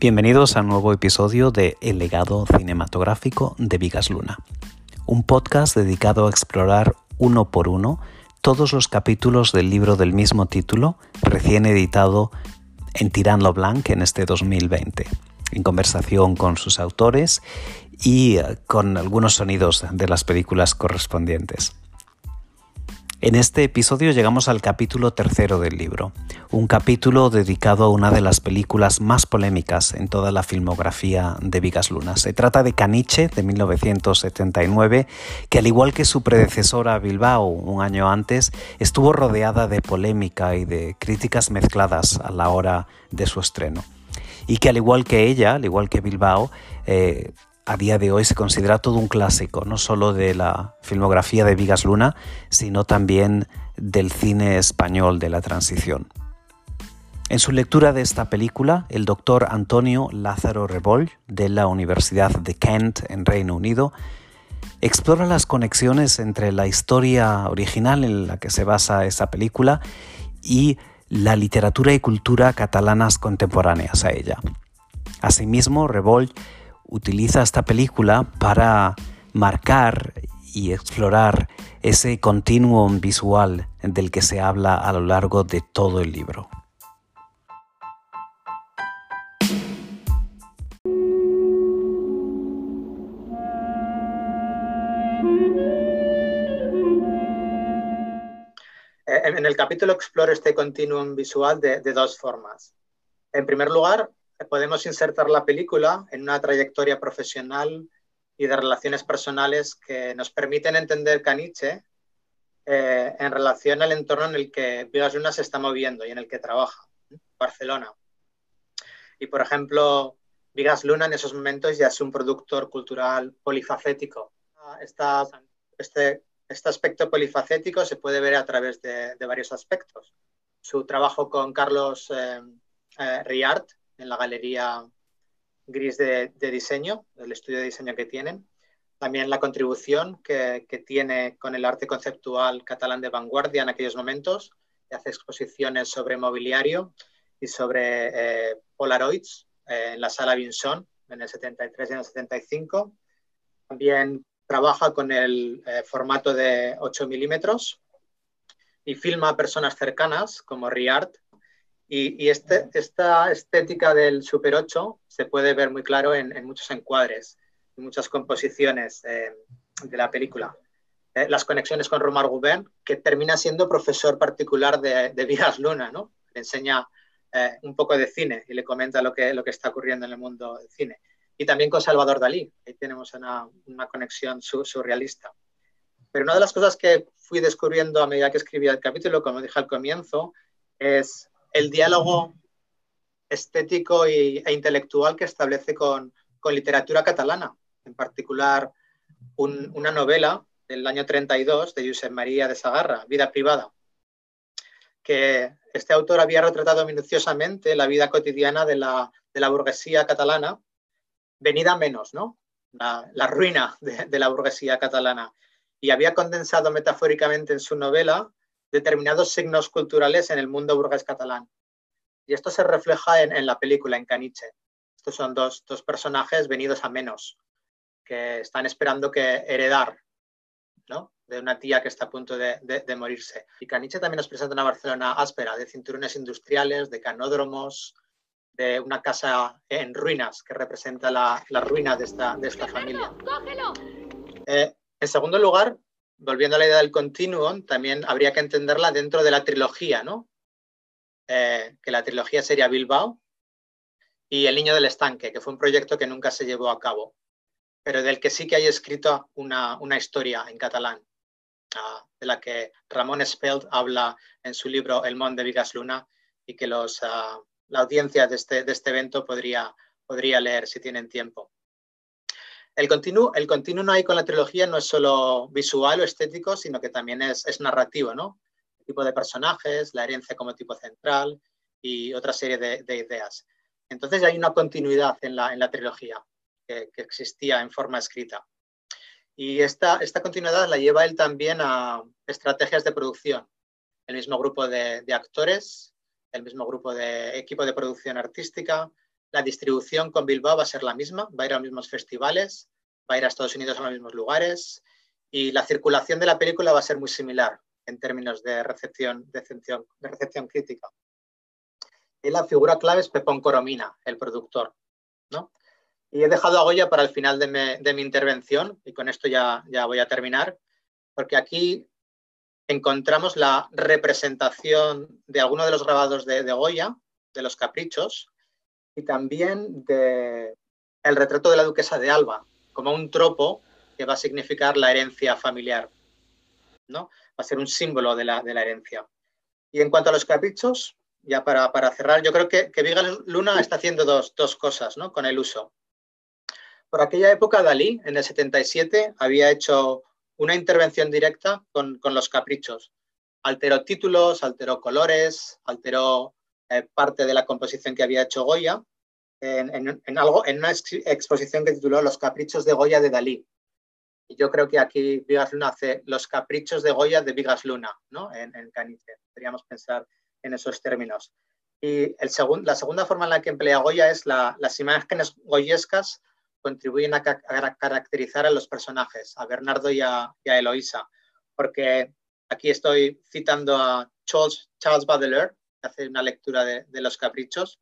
Bienvenidos a un nuevo episodio de El legado cinematográfico de Vigas Luna, un podcast dedicado a explorar uno por uno todos los capítulos del libro del mismo título, recién editado en Tirán Blanc en este 2020, en conversación con sus autores y eh, con algunos sonidos de las películas correspondientes. En este episodio llegamos al capítulo tercero del libro, un capítulo dedicado a una de las películas más polémicas en toda la filmografía de Vigas Luna. Se trata de Caniche, de 1979, que al igual que su predecesora Bilbao un año antes, estuvo rodeada de polémica y de críticas mezcladas a la hora de su estreno. Y que al igual que ella, al igual que Bilbao, eh, a día de hoy se considera todo un clásico, no solo de la filmografía de Vigas Luna, sino también del cine español de la transición. En su lectura de esta película, el doctor Antonio Lázaro Reboll, de la Universidad de Kent, en Reino Unido, explora las conexiones entre la historia original en la que se basa esa película y la literatura y cultura catalanas contemporáneas a ella. Asimismo, Reboll utiliza esta película para marcar y explorar ese continuum visual del que se habla a lo largo de todo el libro. Eh, en el capítulo exploro este continuum visual de, de dos formas. En primer lugar, podemos insertar la película en una trayectoria profesional y de relaciones personales que nos permiten entender Caniche eh, en relación al entorno en el que Vigas Luna se está moviendo y en el que trabaja, Barcelona. Y, por ejemplo, Vigas Luna en esos momentos ya es un productor cultural polifacético. este, este aspecto polifacético se puede ver a través de, varios aspectos. Su trabajo con Carlos eh, eh Riart, en la galería gris de, diseño, el estudio de diseño que tienen. También la contribución que, tiene con el arte conceptual catalán de vanguardia en aquellos momentos. Hace exposiciones sobre mobiliario y sobre eh, Polaroids eh, en la sala Vinson en el 73 y en el 75. También trabaja con el eh, formato de 8 milímetros y filma a personas cercanas como Riart y, este, esta estética del Super 8 se puede ver muy claro en, muchos encuadres, en muchas composiciones eh, de la película. Eh, las conexiones con Romar Gubern, que termina siendo profesor particular de, de Vigas Luna, ¿no? Le enseña eh, un poco de cine y le comenta lo que, lo que está ocurriendo en el mundo del cine. Y también con Salvador Dalí, ahí tenemos una, una conexión surrealista. Pero una de las cosas que fui descubriendo a medida que escribía el capítulo, como dije al comienzo, es el diálogo estético e intelectual que establece con, literatura catalana, en particular una novela del año 32 de Josep María de Sagarra, Vida privada, que este autor había retratado minuciosamente la vida cotidiana de la, burguesía catalana, venida menos, ¿no? La, ruina de, de, la burguesía catalana. Y había condensado metafóricamente en su novela determinados signos culturales en el mundo burgués catalán. Y esto se refleja en, la película, en Caniche. Estos son dos, personajes venidos a menos, que están esperando que heredar ¿no? de una tía que está a punto de, morirse. Y Caniche también nos presenta una Barcelona áspera, de cinturones industriales, de canódromos, de una casa en ruinas, que representa la, ruina de esta, de esta familia. Eh, en segundo lugar, volviendo a la idea del continuum, también habría que entenderla dentro de la trilogía, ¿no? Eh, que la trilogía sería Bilbao y El Niño del Estanque, que fue un proyecto que nunca se llevó a cabo, pero del que sí que hay escrito una, historia en catalán, ah, de la que Ramón Spelt habla en su libro El Món de Vigas Luna y que los, ah, la audiencia de este, de este evento podría, podría leer si tienen tiempo. El continuo, el continuo hay con la trilogía no es solo visual o estético, sino que también es, narrativo, ¿no? El tipo de personajes, la herencia como tipo central y otra serie de, ideas. Entonces hay una continuidad en la, en la trilogía que, existía en forma escrita. Y esta, esta continuidad la lleva él también a estrategias de producción. El mismo grupo de, de actores, el mismo grupo de equipo de producción artística, la distribución con Bilbao va a ser la misma, va a ir a los mismos festivales, va a ir a Estados Unidos a los mismos lugares y la circulación de la película va a ser muy similar en términos de recepción, de recepción, de recepción crítica. Y la figura clave es Pepón Coromina, el productor. ¿no? Y he dejado a Goya para el final de mi, intervención, y con esto ya, ya voy a terminar, porque aquí encontramos la representación de algunos de los grabados de, de Goya, de los caprichos, y también el retrato de la duquesa de Alba, como un tropo que va a significar la herencia familiar. ¿no? Va a ser un símbolo de la, de la herencia. Y en cuanto a los caprichos, ya para, para cerrar, yo creo que, que Luna está haciendo dos, dos cosas ¿no? con el uso. Por aquella época, Dalí, en el 77, había hecho una intervención directa con, con los caprichos. Alteró títulos, alteró colores, alteró eh, parte de la composición que había hecho Goya en, en, en, algo, en una exposición que tituló Los caprichos de Goya de Dalí. Y yo creo que aquí Vigas Luna hace los caprichos de Goya de Vigas Luna, ¿no? En, en Caniche. Podríamos pensar en esos términos. Y el segun, la segunda forma en la que emplea Goya es la, las imágenes goyescas contribuyen a, ca a, caracterizar a los personajes, a Bernardo y a, a, Eloísa, porque aquí estoy citando a Charles, Charles Baudelaire, hace una lectura de, los caprichos,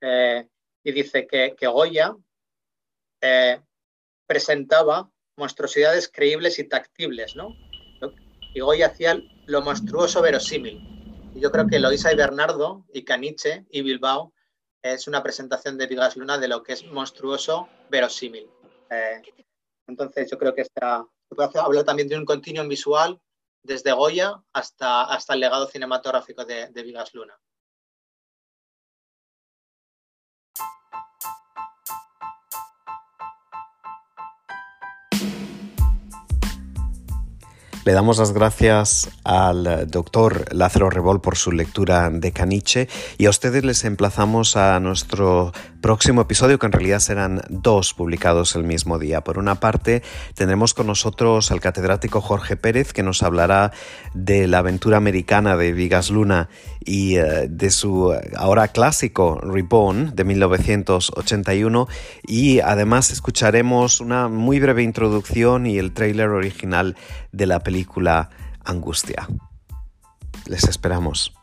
eh, y dice que, Goya eh, presentaba monstruosidades creíbles y tactibles, ¿no? Y Goya hacía lo monstruoso verosímil. Y yo creo que Eloisa y Bernardo y Caniche y Bilbao es una presentación de Vigas Luna de lo que es monstruoso verosímil. Eh, entonces yo creo que puede hablar también de un continuum visual desde Goya hasta, hasta el legado cinematográfico de, de Vigas Luna. Le damos las gracias al doctor Lázaro Rebol por su lectura de Caniche y a ustedes les emplazamos a nuestro próximo episodio, que en realidad serán dos publicados el mismo día. Por una parte, tendremos con nosotros al catedrático Jorge Pérez, que nos hablará de la aventura americana de Vigas Luna y uh, de su ahora clásico Reborn de 1981. Y además escucharemos una muy breve introducción y el tráiler original de la película Angustia. Les esperamos.